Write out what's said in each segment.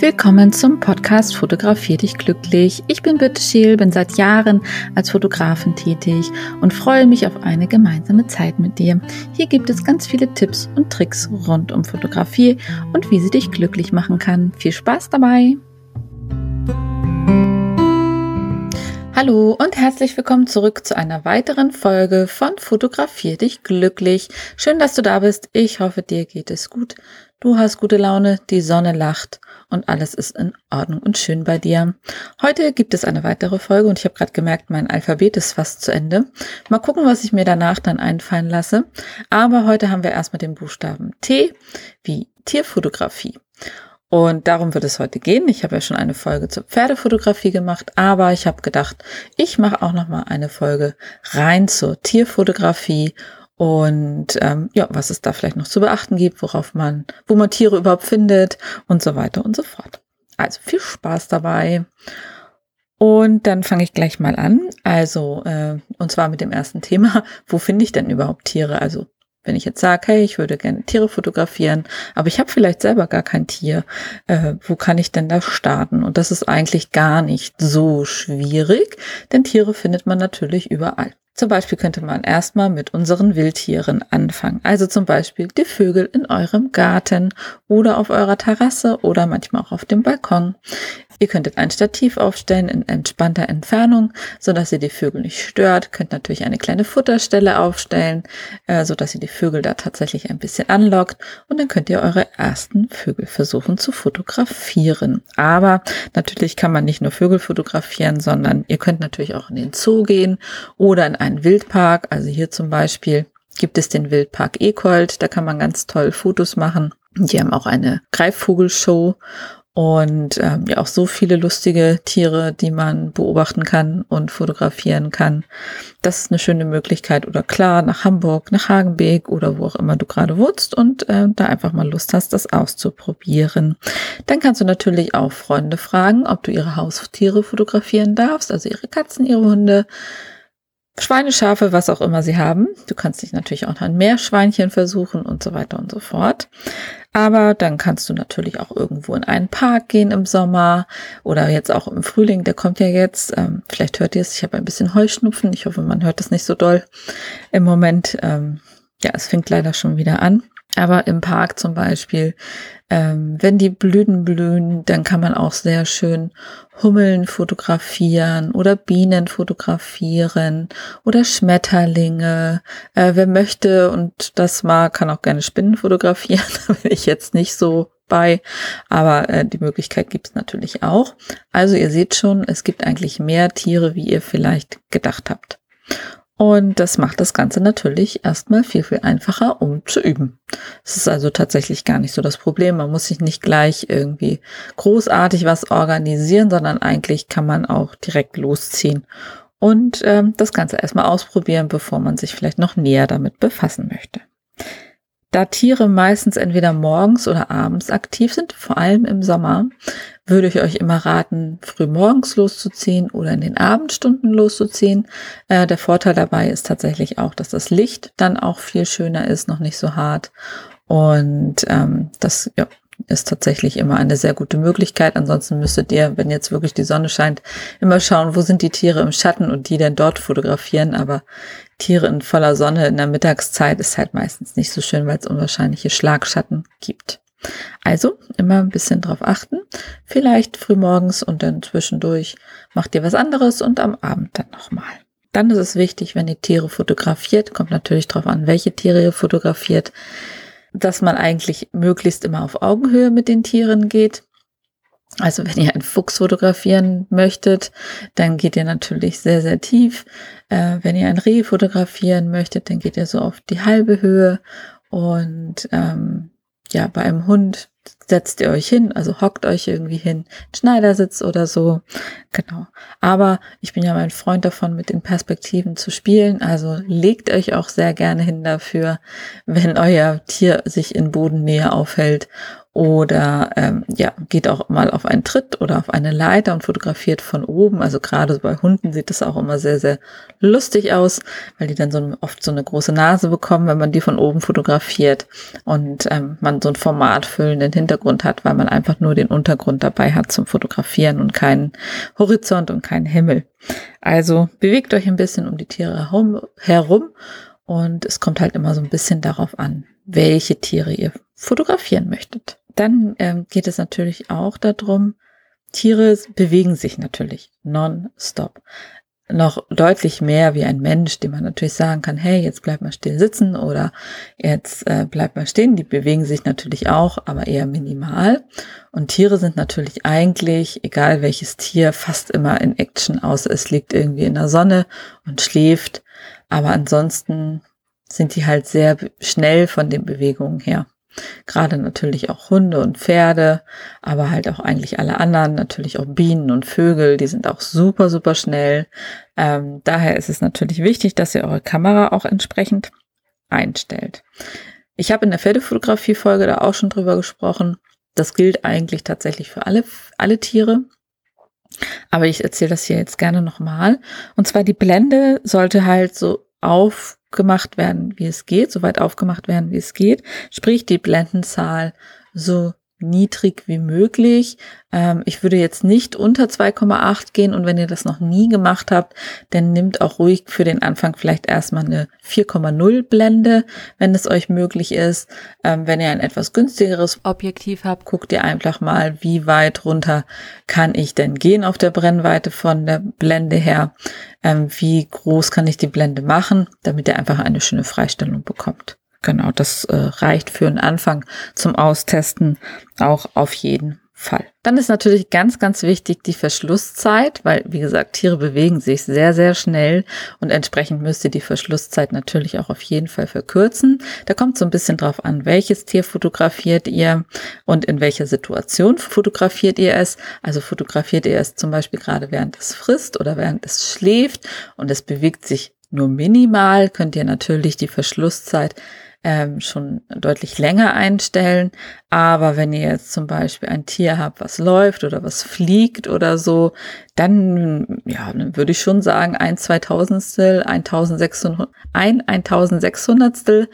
Willkommen zum Podcast Fotografier dich glücklich. Ich bin Birte Scheel, bin seit Jahren als Fotografin tätig und freue mich auf eine gemeinsame Zeit mit dir. Hier gibt es ganz viele Tipps und Tricks rund um Fotografie und wie sie dich glücklich machen kann. Viel Spaß dabei! Hallo und herzlich willkommen zurück zu einer weiteren Folge von Fotografier dich glücklich. Schön, dass du da bist. Ich hoffe, dir geht es gut. Du hast gute Laune, die Sonne lacht und alles ist in Ordnung und schön bei dir. Heute gibt es eine weitere Folge und ich habe gerade gemerkt, mein Alphabet ist fast zu Ende. Mal gucken, was ich mir danach dann einfallen lasse. Aber heute haben wir erstmal den Buchstaben T wie Tierfotografie. Und darum wird es heute gehen. Ich habe ja schon eine Folge zur Pferdefotografie gemacht, aber ich habe gedacht, ich mache auch noch mal eine Folge rein zur Tierfotografie und ähm, ja, was es da vielleicht noch zu beachten gibt, worauf man, wo man Tiere überhaupt findet und so weiter und so fort. Also viel Spaß dabei. Und dann fange ich gleich mal an. Also, äh, und zwar mit dem ersten Thema, wo finde ich denn überhaupt Tiere? Also, wenn ich jetzt sage, hey, ich würde gerne Tiere fotografieren, aber ich habe vielleicht selber gar kein Tier, äh, wo kann ich denn da starten? Und das ist eigentlich gar nicht so schwierig, denn Tiere findet man natürlich überall. Zum Beispiel könnte man erstmal mit unseren Wildtieren anfangen. Also zum Beispiel die Vögel in eurem Garten oder auf eurer Terrasse oder manchmal auch auf dem Balkon. Ihr könntet ein Stativ aufstellen in entspannter Entfernung, so dass ihr die Vögel nicht stört. Könnt natürlich eine kleine Futterstelle aufstellen, äh, so dass ihr die Vögel da tatsächlich ein bisschen anlockt. Und dann könnt ihr eure ersten Vögel versuchen zu fotografieren. Aber natürlich kann man nicht nur Vögel fotografieren, sondern ihr könnt natürlich auch in den Zoo gehen oder in einen Wildpark. Also hier zum Beispiel gibt es den Wildpark Ekold. Da kann man ganz toll Fotos machen. Die haben auch eine Greifvogelshow und ähm, ja auch so viele lustige Tiere, die man beobachten kann und fotografieren kann. Das ist eine schöne Möglichkeit. Oder klar, nach Hamburg, nach Hagenbeek oder wo auch immer du gerade wohnst und äh, da einfach mal Lust hast, das auszuprobieren. Dann kannst du natürlich auch Freunde fragen, ob du ihre Haustiere fotografieren darfst, also ihre Katzen, ihre Hunde. Schweine, Schafe, was auch immer sie haben. Du kannst dich natürlich auch an Meerschweinchen versuchen und so weiter und so fort. Aber dann kannst du natürlich auch irgendwo in einen Park gehen im Sommer oder jetzt auch im Frühling, der kommt ja jetzt. Ähm, vielleicht hört ihr es, ich habe ein bisschen Heuschnupfen. Ich hoffe, man hört es nicht so doll im Moment. Ähm, ja, es fängt leider schon wieder an. Aber im Park zum Beispiel, ähm, wenn die Blüten blühen, dann kann man auch sehr schön Hummeln fotografieren oder Bienen fotografieren oder Schmetterlinge. Äh, wer möchte und das mag, kann auch gerne Spinnen fotografieren. da bin ich jetzt nicht so bei, aber äh, die Möglichkeit gibt es natürlich auch. Also ihr seht schon, es gibt eigentlich mehr Tiere, wie ihr vielleicht gedacht habt. Und das macht das Ganze natürlich erstmal viel, viel einfacher, um zu üben. Es ist also tatsächlich gar nicht so das Problem. Man muss sich nicht gleich irgendwie großartig was organisieren, sondern eigentlich kann man auch direkt losziehen und ähm, das Ganze erstmal ausprobieren, bevor man sich vielleicht noch näher damit befassen möchte. Da Tiere meistens entweder morgens oder abends aktiv sind, vor allem im Sommer, würde ich euch immer raten, früh morgens loszuziehen oder in den Abendstunden loszuziehen. Äh, der Vorteil dabei ist tatsächlich auch, dass das Licht dann auch viel schöner ist, noch nicht so hart. Und ähm, das ja, ist tatsächlich immer eine sehr gute Möglichkeit. Ansonsten müsstet ihr, wenn jetzt wirklich die Sonne scheint, immer schauen, wo sind die Tiere im Schatten und die denn dort fotografieren. Aber Tiere in voller Sonne in der Mittagszeit ist halt meistens nicht so schön, weil es unwahrscheinliche Schlagschatten gibt. Also immer ein bisschen drauf achten. Vielleicht frühmorgens und dann zwischendurch macht ihr was anderes und am Abend dann nochmal. Dann ist es wichtig, wenn ihr Tiere fotografiert, kommt natürlich drauf an, welche Tiere ihr fotografiert, dass man eigentlich möglichst immer auf Augenhöhe mit den Tieren geht. Also wenn ihr einen Fuchs fotografieren möchtet, dann geht ihr natürlich sehr, sehr tief. Äh, wenn ihr ein Reh fotografieren möchtet, dann geht ihr so auf die halbe Höhe. Und ähm, ja, bei einem Hund setzt ihr euch hin, also hockt euch irgendwie hin, Schneidersitz oder so. Genau. Aber ich bin ja mein Freund davon, mit den Perspektiven zu spielen. Also legt euch auch sehr gerne hin dafür, wenn euer Tier sich in Bodennähe aufhält oder ähm, ja, geht auch mal auf einen Tritt oder auf eine Leiter und fotografiert von oben. Also gerade bei Hunden sieht das auch immer sehr, sehr lustig aus, weil die dann so oft so eine große Nase bekommen, wenn man die von oben fotografiert und ähm, man so einen formatfüllenden Hintergrund hat, weil man einfach nur den Untergrund dabei hat zum Fotografieren und keinen Horizont und keinen Himmel. Also bewegt euch ein bisschen um die Tiere herum und es kommt halt immer so ein bisschen darauf an, welche Tiere ihr fotografieren möchtet. Dann ähm, geht es natürlich auch darum, Tiere bewegen sich natürlich non-stop. Noch deutlich mehr wie ein Mensch, dem man natürlich sagen kann, hey, jetzt bleib mal still sitzen oder jetzt äh, bleib mal stehen. Die bewegen sich natürlich auch, aber eher minimal. Und Tiere sind natürlich eigentlich, egal welches Tier, fast immer in Action, außer es liegt irgendwie in der Sonne und schläft. Aber ansonsten sind die halt sehr schnell von den Bewegungen her. Gerade natürlich auch Hunde und Pferde, aber halt auch eigentlich alle anderen, natürlich auch Bienen und Vögel, die sind auch super, super schnell. Ähm, daher ist es natürlich wichtig, dass ihr eure Kamera auch entsprechend einstellt. Ich habe in der Pferdefotografie-Folge da auch schon drüber gesprochen. Das gilt eigentlich tatsächlich für alle, alle Tiere. Aber ich erzähle das hier jetzt gerne nochmal. Und zwar die Blende sollte halt so auf gemacht werden, wie es geht, so weit aufgemacht werden, wie es geht. Sprich, die Blendenzahl so niedrig wie möglich. Ähm, ich würde jetzt nicht unter 2,8 gehen und wenn ihr das noch nie gemacht habt, dann nimmt auch ruhig für den Anfang vielleicht erstmal eine 4,0 Blende, wenn es euch möglich ist. Ähm, wenn ihr ein etwas günstigeres Objektiv habt, guckt ihr einfach mal, wie weit runter kann ich denn gehen auf der Brennweite von der Blende her. Ähm, wie groß kann ich die Blende machen, damit ihr einfach eine schöne Freistellung bekommt. Genau, das äh, reicht für einen Anfang zum Austesten auch auf jeden Fall. Dann ist natürlich ganz, ganz wichtig die Verschlusszeit, weil, wie gesagt, Tiere bewegen sich sehr, sehr schnell und entsprechend müsst ihr die Verschlusszeit natürlich auch auf jeden Fall verkürzen. Da kommt so ein bisschen drauf an, welches Tier fotografiert ihr und in welcher Situation fotografiert ihr es. Also fotografiert ihr es zum Beispiel gerade während es frisst oder während es schläft und es bewegt sich nur minimal, könnt ihr natürlich die Verschlusszeit ähm, schon deutlich länger einstellen. Aber wenn ihr jetzt zum Beispiel ein Tier habt, was läuft oder was fliegt oder so, dann, ja, dann würde ich schon sagen, ein Zweitausendstel, 1600, ein 1600stel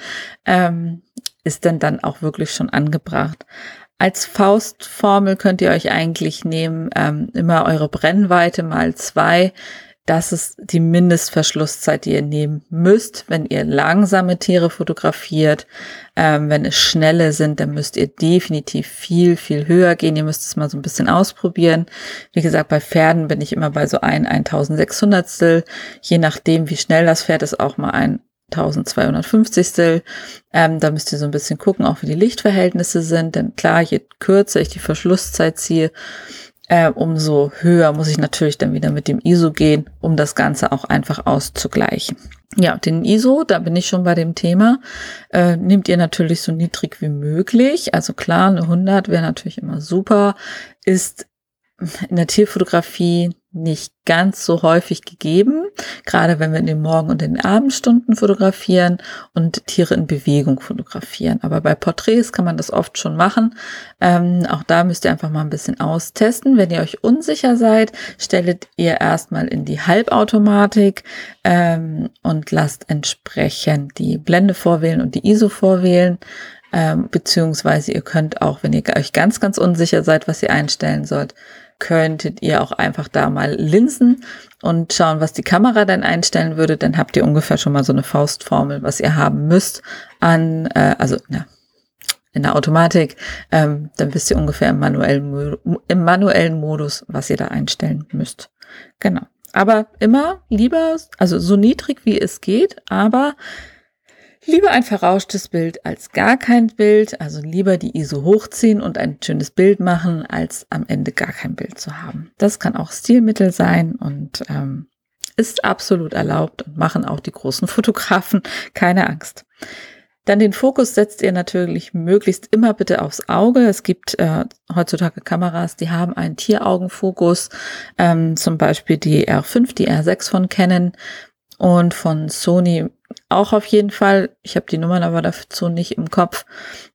ähm, ist denn dann auch wirklich schon angebracht. Als Faustformel könnt ihr euch eigentlich nehmen, ähm, immer eure Brennweite mal zwei das ist die Mindestverschlusszeit, die ihr nehmen müsst, wenn ihr langsame Tiere fotografiert. Ähm, wenn es schnelle sind, dann müsst ihr definitiv viel, viel höher gehen. Ihr müsst es mal so ein bisschen ausprobieren. Wie gesagt, bei Pferden bin ich immer bei so ein 1600stel. Je nachdem, wie schnell das Pferd ist, auch mal ein 1250. Ähm, da müsst ihr so ein bisschen gucken, auch wie die Lichtverhältnisse sind. Denn klar, je kürzer ich die Verschlusszeit ziehe, äh, umso höher muss ich natürlich dann wieder mit dem ISO gehen, um das Ganze auch einfach auszugleichen. Ja, den ISO, da bin ich schon bei dem Thema, äh, nehmt ihr natürlich so niedrig wie möglich. Also klar, eine 100 wäre natürlich immer super, ist in der Tierfotografie nicht ganz so häufig gegeben, gerade wenn wir in den Morgen- und in den Abendstunden fotografieren und Tiere in Bewegung fotografieren. Aber bei Porträts kann man das oft schon machen. Ähm, auch da müsst ihr einfach mal ein bisschen austesten. Wenn ihr euch unsicher seid, stellt ihr erstmal in die Halbautomatik ähm, und lasst entsprechend die Blende vorwählen und die ISO vorwählen. Ähm, beziehungsweise ihr könnt auch, wenn ihr euch ganz, ganz unsicher seid, was ihr einstellen sollt, könntet ihr auch einfach da mal linsen und schauen, was die Kamera dann einstellen würde. Dann habt ihr ungefähr schon mal so eine Faustformel, was ihr haben müsst an, äh, also ja, in der Automatik. Ähm, dann wisst ihr ungefähr im manuellen, im manuellen Modus, was ihr da einstellen müsst. Genau. Aber immer lieber, also so niedrig wie es geht, aber Lieber ein verrauschtes Bild als gar kein Bild, also lieber die ISO hochziehen und ein schönes Bild machen, als am Ende gar kein Bild zu haben. Das kann auch Stilmittel sein und ähm, ist absolut erlaubt und machen auch die großen Fotografen keine Angst. Dann den Fokus setzt ihr natürlich möglichst immer bitte aufs Auge. Es gibt äh, heutzutage Kameras, die haben einen Tieraugenfokus, ähm, zum Beispiel die R5, die R6 von Canon und von Sony auch auf jeden Fall. Ich habe die Nummern aber dazu nicht im Kopf.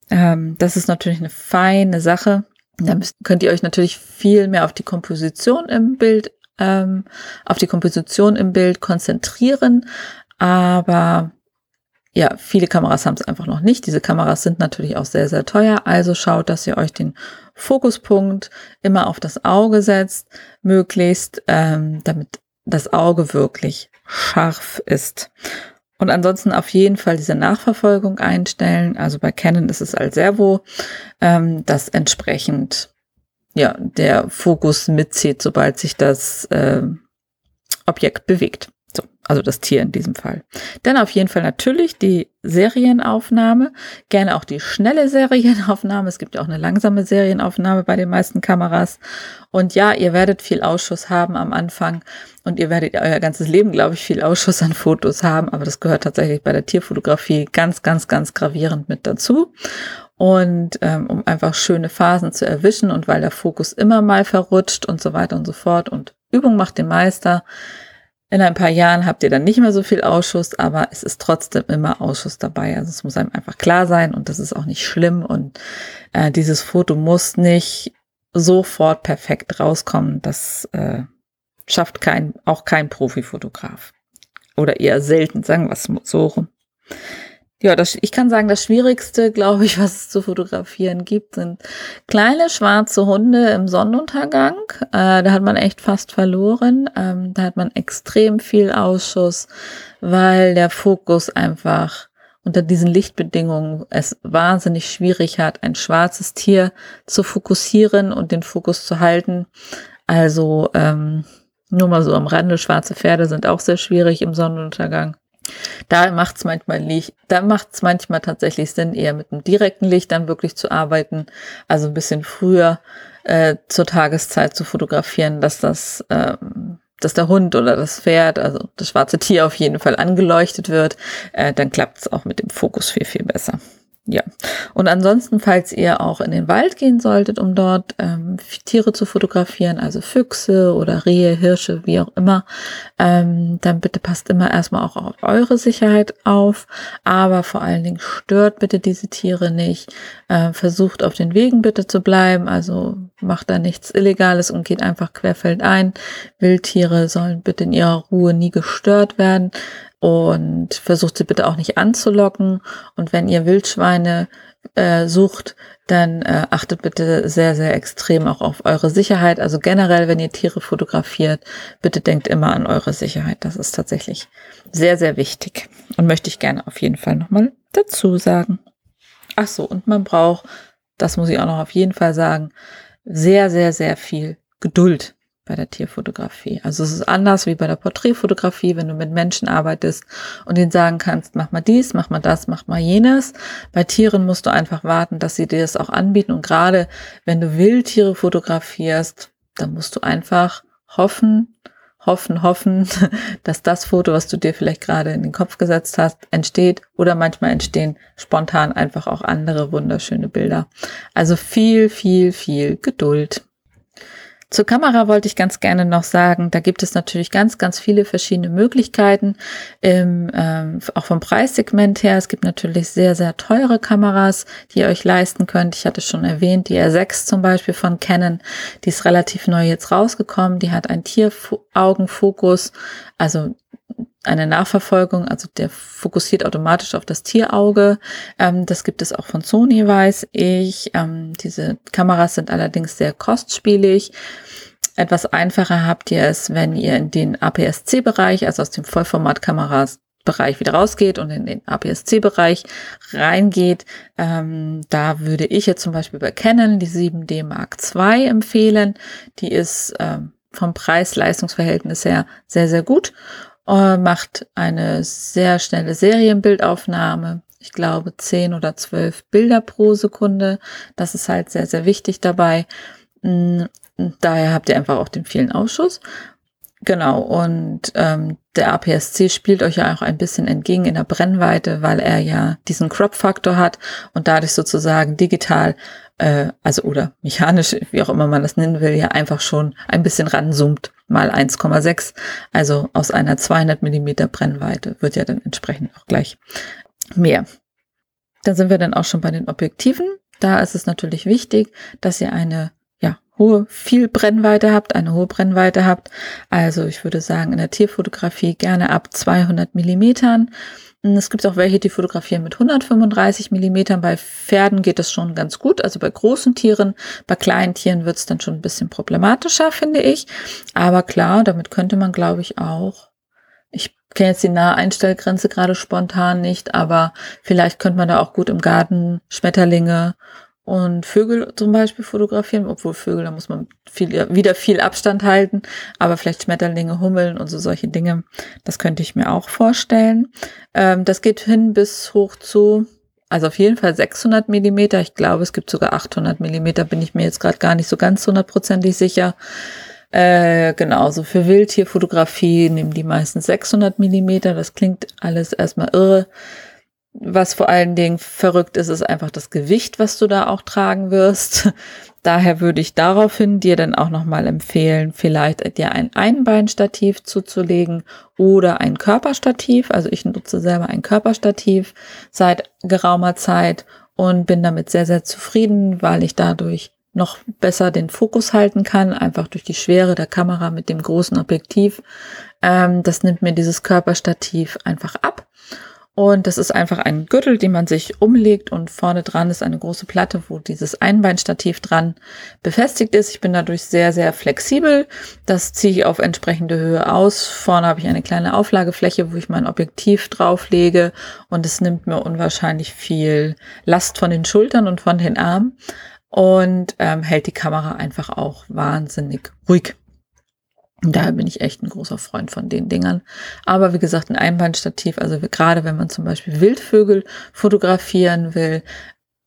Ähm, das ist natürlich eine feine Sache. Da müsst, könnt ihr euch natürlich viel mehr auf die Komposition im Bild, ähm, auf die Komposition im Bild konzentrieren. Aber ja, viele Kameras haben es einfach noch nicht. Diese Kameras sind natürlich auch sehr, sehr teuer. Also schaut, dass ihr euch den Fokuspunkt immer auf das Auge setzt, möglichst, ähm, damit das Auge wirklich scharf ist. Und ansonsten auf jeden Fall diese Nachverfolgung einstellen. Also bei Canon ist es als Servo, ähm, dass entsprechend ja der Fokus mitzieht, sobald sich das äh, Objekt bewegt. So, also das Tier in diesem Fall. Dann auf jeden Fall natürlich die Serienaufnahme, gerne auch die schnelle Serienaufnahme. Es gibt ja auch eine langsame Serienaufnahme bei den meisten Kameras. Und ja, ihr werdet viel Ausschuss haben am Anfang und ihr werdet euer ganzes Leben, glaube ich, viel Ausschuss an Fotos haben. Aber das gehört tatsächlich bei der Tierfotografie ganz, ganz, ganz gravierend mit dazu. Und ähm, um einfach schöne Phasen zu erwischen und weil der Fokus immer mal verrutscht und so weiter und so fort. Und Übung macht den Meister in ein paar Jahren habt ihr dann nicht mehr so viel Ausschuss, aber es ist trotzdem immer Ausschuss dabei. Also es muss einem einfach klar sein und das ist auch nicht schlimm. Und äh, dieses Foto muss nicht sofort perfekt rauskommen. Das äh, schafft kein, auch kein Profifotograf. Oder eher selten, sagen wir es so rum. Ja, das, ich kann sagen, das Schwierigste, glaube ich, was es zu fotografieren gibt, sind kleine schwarze Hunde im Sonnenuntergang. Äh, da hat man echt fast verloren. Ähm, da hat man extrem viel Ausschuss, weil der Fokus einfach unter diesen Lichtbedingungen es wahnsinnig schwierig hat, ein schwarzes Tier zu fokussieren und den Fokus zu halten. Also ähm, nur mal so am Rande, schwarze Pferde sind auch sehr schwierig im Sonnenuntergang. Da macht es manchmal Licht, da macht es manchmal tatsächlich Sinn, eher mit einem direkten Licht dann wirklich zu arbeiten, also ein bisschen früher äh, zur Tageszeit zu fotografieren, dass das, ähm, dass der Hund oder das Pferd, also das schwarze Tier auf jeden Fall angeleuchtet wird, äh, dann klappt es auch mit dem Fokus viel, viel besser. Ja, und ansonsten, falls ihr auch in den Wald gehen solltet, um dort ähm, Tiere zu fotografieren, also Füchse oder Rehe, Hirsche, wie auch immer, ähm, dann bitte passt immer erstmal auch auf eure Sicherheit auf, aber vor allen Dingen stört bitte diese Tiere nicht, äh, versucht auf den Wegen bitte zu bleiben, also macht da nichts Illegales und geht einfach querfeldein. Wildtiere sollen bitte in ihrer Ruhe nie gestört werden und versucht sie bitte auch nicht anzulocken. Und wenn ihr Wildschweine äh, sucht, dann äh, achtet bitte sehr, sehr extrem auch auf eure Sicherheit. Also generell, wenn ihr Tiere fotografiert, bitte denkt immer an eure Sicherheit. Das ist tatsächlich sehr, sehr wichtig. Und möchte ich gerne auf jeden Fall nochmal dazu sagen. Ach so, und man braucht, das muss ich auch noch auf jeden Fall sagen, sehr, sehr, sehr viel Geduld bei der Tierfotografie. Also es ist anders wie bei der Porträtfotografie, wenn du mit Menschen arbeitest und ihnen sagen kannst, mach mal dies, mach mal das, mach mal jenes. Bei Tieren musst du einfach warten, dass sie dir das auch anbieten. Und gerade wenn du Wildtiere fotografierst, dann musst du einfach hoffen, hoffen, hoffen, dass das Foto, was du dir vielleicht gerade in den Kopf gesetzt hast, entsteht oder manchmal entstehen spontan einfach auch andere wunderschöne Bilder. Also viel, viel, viel Geduld. Zur Kamera wollte ich ganz gerne noch sagen, da gibt es natürlich ganz, ganz viele verschiedene Möglichkeiten, im, ähm, auch vom Preissegment her. Es gibt natürlich sehr, sehr teure Kameras, die ihr euch leisten könnt. Ich hatte schon erwähnt, die R6 zum Beispiel von Canon, die ist relativ neu jetzt rausgekommen. Die hat einen Tieraugenfokus, also eine Nachverfolgung, also der fokussiert automatisch auf das Tierauge. Ähm, das gibt es auch von Sony, weiß ich. Ähm, diese Kameras sind allerdings sehr kostspielig. Etwas einfacher habt ihr es, wenn ihr in den APS-C-Bereich, also aus dem Vollformat-Kameras Bereich wieder rausgeht und in den APS-C-Bereich reingeht. Ähm, da würde ich jetzt zum Beispiel bei Canon die 7D Mark II empfehlen. Die ist ähm, vom Preis-Leistungsverhältnis her sehr, sehr gut macht eine sehr schnelle Serienbildaufnahme. Ich glaube, zehn oder zwölf Bilder pro Sekunde. Das ist halt sehr, sehr wichtig dabei. Mm, daher habt ihr einfach auch den vielen Ausschuss. Genau, und ähm, der APS-C spielt euch ja auch ein bisschen entgegen in der Brennweite, weil er ja diesen Crop-Faktor hat und dadurch sozusagen digital, äh, also oder mechanisch, wie auch immer man das nennen will, ja einfach schon ein bisschen ranzoomt mal 1,6. Also aus einer 200 Millimeter Brennweite wird ja dann entsprechend auch gleich mehr. Da sind wir dann auch schon bei den Objektiven. Da ist es natürlich wichtig, dass ihr eine hohe, viel Brennweite habt, eine hohe Brennweite habt. Also ich würde sagen, in der Tierfotografie gerne ab 200 Millimetern. Es gibt auch welche, die fotografieren mit 135 Millimetern. Bei Pferden geht es schon ganz gut. Also bei großen Tieren, bei kleinen Tieren wird es dann schon ein bisschen problematischer, finde ich. Aber klar, damit könnte man, glaube ich, auch. Ich kenne jetzt die Naheinstellgrenze gerade spontan nicht, aber vielleicht könnte man da auch gut im Garten Schmetterlinge und Vögel zum Beispiel fotografieren, obwohl Vögel, da muss man viel, wieder viel Abstand halten, aber vielleicht Schmetterlinge, Hummeln und so solche Dinge, das könnte ich mir auch vorstellen. Ähm, das geht hin bis hoch zu, also auf jeden Fall 600 Millimeter. Ich glaube, es gibt sogar 800 Millimeter, bin ich mir jetzt gerade gar nicht so ganz hundertprozentig sicher. Äh, genauso für Wildtierfotografie nehmen die meistens 600 Millimeter. Das klingt alles erstmal irre. Was vor allen Dingen verrückt ist, ist einfach das Gewicht, was du da auch tragen wirst. Daher würde ich daraufhin dir dann auch nochmal empfehlen, vielleicht dir ein Einbeinstativ zuzulegen oder ein Körperstativ. Also ich nutze selber ein Körperstativ seit geraumer Zeit und bin damit sehr, sehr zufrieden, weil ich dadurch noch besser den Fokus halten kann, einfach durch die Schwere der Kamera mit dem großen Objektiv. Ähm, das nimmt mir dieses Körperstativ einfach ab. Und das ist einfach ein Gürtel, den man sich umlegt und vorne dran ist eine große Platte, wo dieses Einbeinstativ dran befestigt ist. Ich bin dadurch sehr, sehr flexibel. Das ziehe ich auf entsprechende Höhe aus. Vorne habe ich eine kleine Auflagefläche, wo ich mein Objektiv drauflege und es nimmt mir unwahrscheinlich viel Last von den Schultern und von den Armen und ähm, hält die Kamera einfach auch wahnsinnig ruhig. Daher bin ich echt ein großer Freund von den Dingern. Aber wie gesagt, ein Einbandstativ, also gerade wenn man zum Beispiel Wildvögel fotografieren will,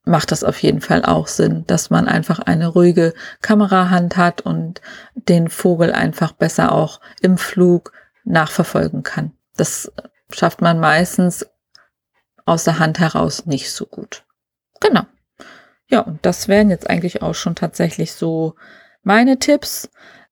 macht das auf jeden Fall auch Sinn, dass man einfach eine ruhige Kamerahand hat und den Vogel einfach besser auch im Flug nachverfolgen kann. Das schafft man meistens aus der Hand heraus nicht so gut. Genau. Ja, und das wären jetzt eigentlich auch schon tatsächlich so meine Tipps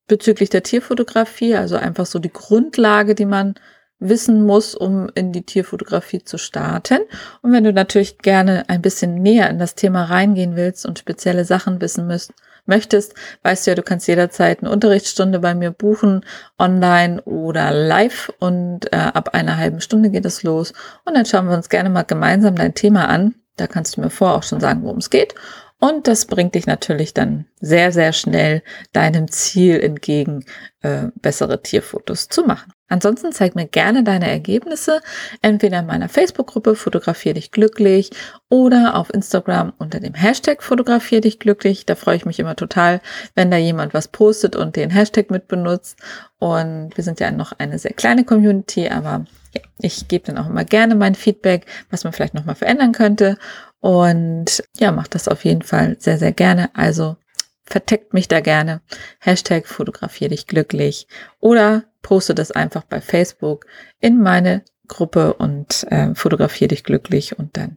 bezüglich der Tierfotografie, also einfach so die Grundlage, die man wissen muss, um in die Tierfotografie zu starten. Und wenn du natürlich gerne ein bisschen näher in das Thema reingehen willst und spezielle Sachen wissen müsst, möchtest, weißt du ja, du kannst jederzeit eine Unterrichtsstunde bei mir buchen, online oder live und äh, ab einer halben Stunde geht es los. Und dann schauen wir uns gerne mal gemeinsam dein Thema an. Da kannst du mir vorher auch schon sagen, worum es geht. Und das bringt dich natürlich dann sehr, sehr schnell deinem Ziel entgegen, äh, bessere Tierfotos zu machen. Ansonsten zeig mir gerne deine Ergebnisse, entweder in meiner Facebook-Gruppe Fotografier dich glücklich oder auf Instagram unter dem Hashtag Fotografier dich glücklich. Da freue ich mich immer total, wenn da jemand was postet und den Hashtag mit benutzt. Und wir sind ja noch eine sehr kleine Community, aber ja, ich gebe dann auch immer gerne mein Feedback, was man vielleicht nochmal verändern könnte. Und ja, macht das auf jeden Fall sehr, sehr gerne. Also verteckt mich da gerne. Hashtag fotografier dich glücklich oder poste das einfach bei Facebook in meine Gruppe und äh, fotografier dich glücklich und dann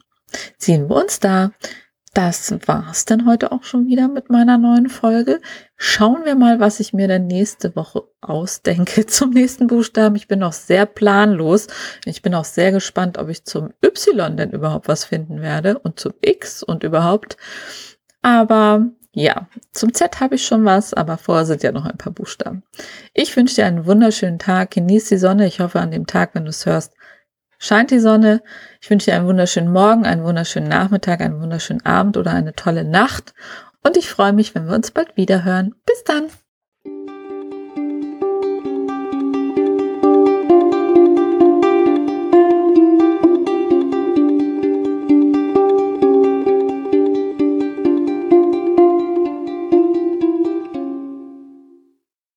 sehen wir uns da. Das war's dann heute auch schon wieder mit meiner neuen Folge. Schauen wir mal, was ich mir dann nächste Woche ausdenke zum nächsten Buchstaben. Ich bin noch sehr planlos. Ich bin auch sehr gespannt, ob ich zum Y denn überhaupt was finden werde und zum X und überhaupt. Aber ja, zum Z habe ich schon was, aber vorher sind ja noch ein paar Buchstaben. Ich wünsche dir einen wunderschönen Tag. Genieß die Sonne. Ich hoffe, an dem Tag, wenn du es hörst, scheint die Sonne. Ich wünsche dir einen wunderschönen Morgen, einen wunderschönen Nachmittag, einen wunderschönen Abend oder eine tolle Nacht. Und ich freue mich, wenn wir uns bald wieder hören. Bis dann!